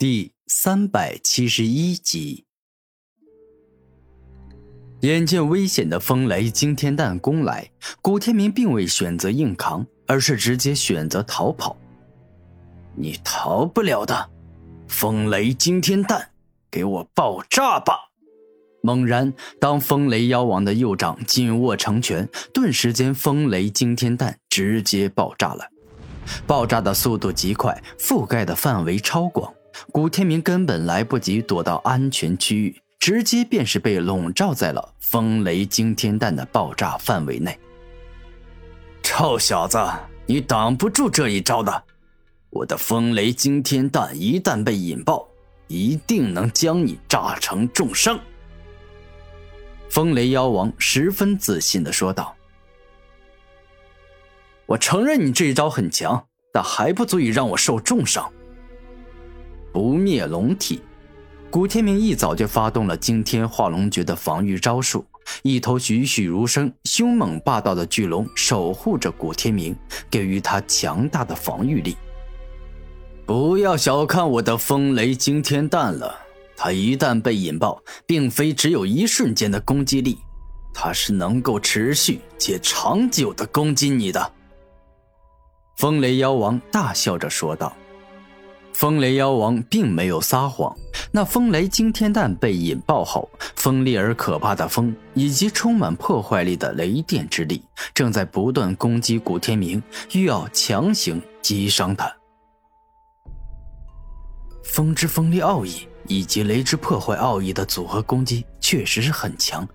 第三百七十一集，眼见危险的风雷惊天弹攻来，古天明并未选择硬扛，而是直接选择逃跑。你逃不了的，风雷惊天弹，给我爆炸吧！猛然，当风雷妖王的右掌紧握成拳，顿时间，风雷惊天弹直接爆炸了。爆炸的速度极快，覆盖的范围超广。古天明根本来不及躲到安全区域，直接便是被笼罩在了风雷惊天弹的爆炸范围内。臭小子，你挡不住这一招的！我的风雷惊天弹一旦被引爆，一定能将你炸成重伤。风雷妖王十分自信的说道：“我承认你这一招很强，但还不足以让我受重伤。”不灭龙体，古天明一早就发动了惊天化龙诀的防御招数，一头栩栩如生、凶猛霸道的巨龙守护着古天明，给予他强大的防御力。不要小看我的风雷惊天弹了，它一旦被引爆，并非只有一瞬间的攻击力，它是能够持续且长久的攻击你的。风雷妖王大笑着说道。风雷妖王并没有撒谎，那风雷惊天弹被引爆后，锋利而可怕的风以及充满破坏力的雷电之力，正在不断攻击古天明，欲要强行击伤他。风之锋利奥义以及雷之破坏奥义的组合攻击确实是很强，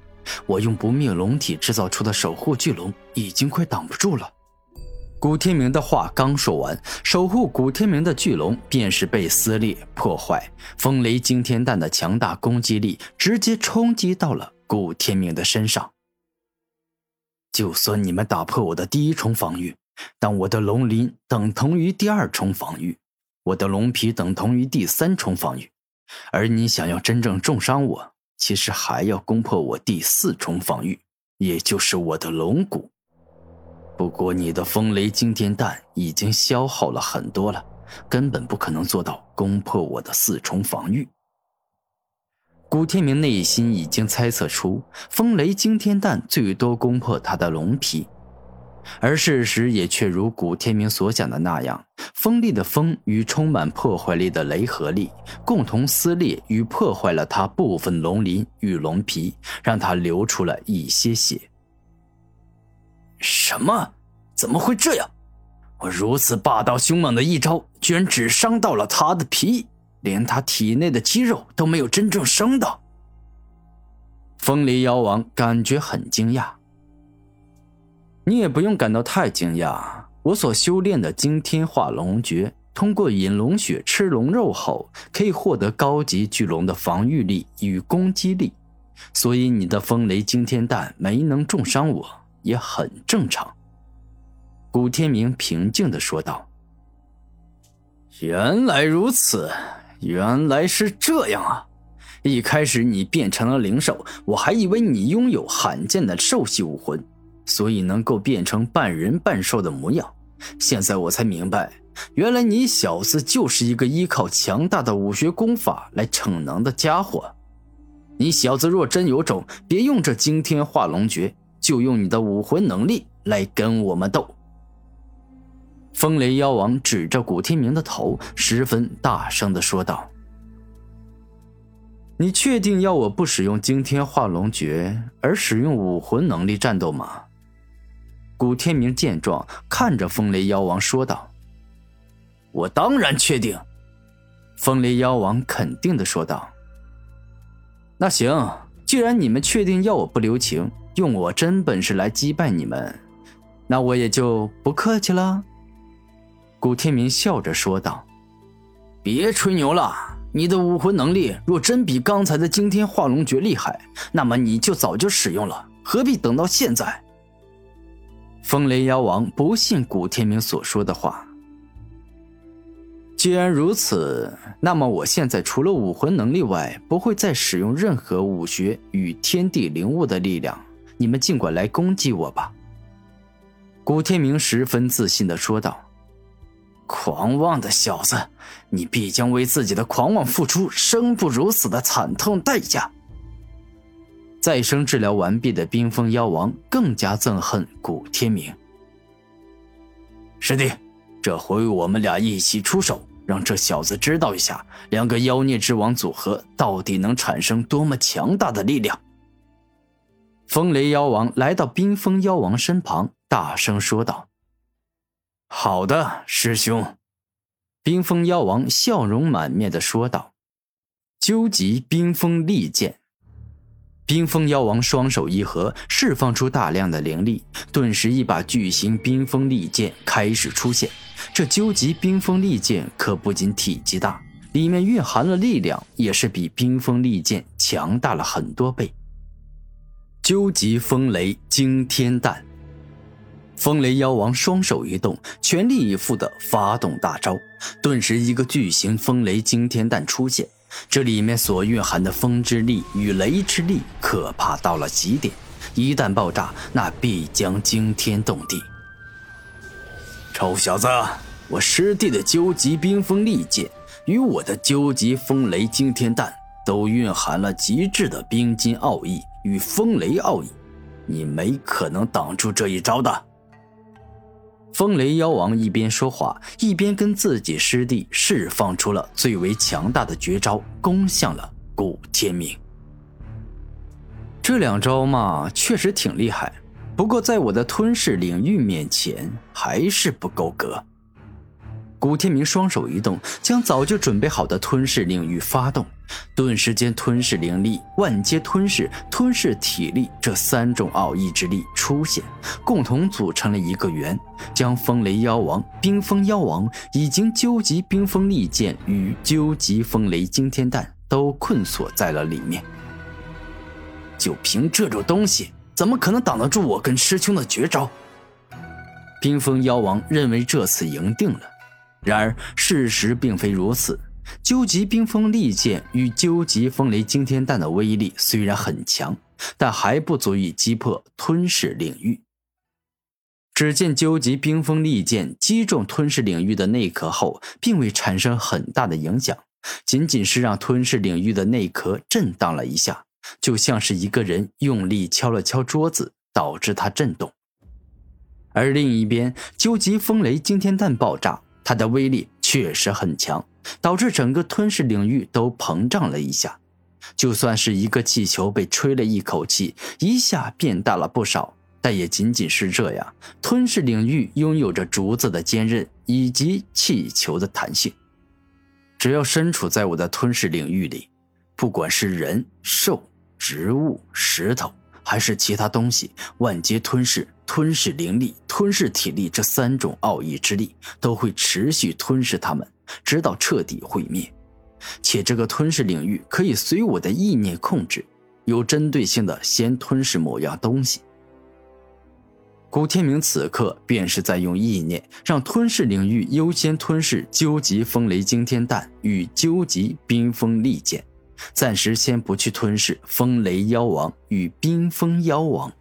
我用不灭龙体制造出的守护巨龙已经快挡不住了。古天明的话刚说完，守护古天明的巨龙便是被撕裂破坏。风雷惊天弹的强大攻击力直接冲击到了古天明的身上。就算你们打破我的第一重防御，但我的龙鳞等同于第二重防御，我的龙皮等同于第三重防御，而你想要真正重伤我，其实还要攻破我第四重防御，也就是我的龙骨。不过，你的风雷惊天弹已经消耗了很多了，根本不可能做到攻破我的四重防御。古天明内心已经猜测出，风雷惊天弹最多攻破他的龙皮，而事实也却如古天明所想的那样，锋利的风与充满破坏力的雷合力，共同撕裂与破坏了他部分龙鳞与龙皮，让他流出了一些血。什么？怎么会这样？我如此霸道凶猛的一招，居然只伤到了他的皮，连他体内的肌肉都没有真正伤到。风雷妖王感觉很惊讶。你也不用感到太惊讶，我所修炼的惊天化龙诀，通过饮龙血、吃龙肉后，可以获得高级巨龙的防御力与攻击力，所以你的风雷惊天弹没能重伤我。也很正常。古天明平静的说道：“原来如此，原来是这样啊！一开始你变成了灵兽，我还以为你拥有罕见的兽系武魂，所以能够变成半人半兽的模样。现在我才明白，原来你小子就是一个依靠强大的武学功法来逞能的家伙。你小子若真有种，别用这惊天化龙诀。”就用你的武魂能力来跟我们斗！风雷妖王指着古天明的头，十分大声的说道：“你确定要我不使用惊天化龙诀，而使用武魂能力战斗吗？”古天明见状，看着风雷妖王说道：“我当然确定。”风雷妖王肯定的说道：“那行，既然你们确定要我不留情。”用我真本事来击败你们，那我也就不客气了。”古天明笑着说道，“别吹牛了，你的武魂能力若真比刚才的惊天化龙诀厉害，那么你就早就使用了，何必等到现在？”风雷妖王不信古天明所说的话。既然如此，那么我现在除了武魂能力外，不会再使用任何武学与天地灵物的力量。你们尽管来攻击我吧。”古天明十分自信的说道。狂妄的小子，你必将为自己的狂妄付出生不如死的惨痛代价。再生治疗完毕的冰封妖王更加憎恨古天明。师弟，这回我们俩一起出手，让这小子知道一下，两个妖孽之王组合到底能产生多么强大的力量。风雷妖王来到冰封妖王身旁，大声说道：“好的，师兄。”冰封妖王笑容满面的说道：“究极冰封利剑。”冰封妖王双手一合，释放出大量的灵力，顿时一把巨型冰封利剑开始出现。这究极冰封利剑可不仅体积大，里面蕴含了力量也是比冰封利剑强大了很多倍。究极风雷惊天弹，风雷妖王双手一动，全力以赴的发动大招，顿时一个巨型风雷惊天弹出现。这里面所蕴含的风之力与雷之力可怕到了极点，一旦爆炸，那必将惊天动地。臭小子，我师弟的究极冰封利剑与我的究极风雷惊天弹都蕴含了极致的冰晶奥义与风雷奥义，你没可能挡住这一招的。风雷妖王一边说话，一边跟自己师弟释放出了最为强大的绝招，攻向了古天明。这两招嘛，确实挺厉害，不过在我的吞噬领域面前，还是不够格。古天明双手一动，将早就准备好的吞噬领域发动，顿时间吞噬灵力、万阶吞噬、吞噬体力这三种奥义之力出现，共同组成了一个圆，将风雷妖王、冰封妖王已经究极冰封利剑与究极风雷惊天弹都困锁在了里面。就凭这种东西，怎么可能挡得住我跟师兄的绝招？冰封妖王认为这次赢定了。然而事实并非如此，究极冰封利剑与究极风雷惊天弹的威力虽然很强，但还不足以击破吞噬领域。只见究极冰封利剑击中吞噬领域的内壳后，并未产生很大的影响，仅仅是让吞噬领域的内壳震荡了一下，就像是一个人用力敲了敲桌子，导致它震动。而另一边，究极风雷惊天弹爆炸。它的威力确实很强，导致整个吞噬领域都膨胀了一下。就算是一个气球被吹了一口气，一下变大了不少，但也仅仅是这样。吞噬领域拥有着竹子的坚韧以及气球的弹性，只要身处在我的吞噬领域里，不管是人、兽、植物、石头。还是其他东西，万劫吞噬、吞噬灵力、吞噬体力这三种奥义之力，都会持续吞噬他们，直到彻底毁灭。且这个吞噬领域可以随我的意念控制，有针对性的先吞噬某样东西。古天明此刻便是在用意念，让吞噬领域优先吞噬究极风雷惊天弹与究极冰封利剑。暂时先不去吞噬风雷妖王与冰封妖王。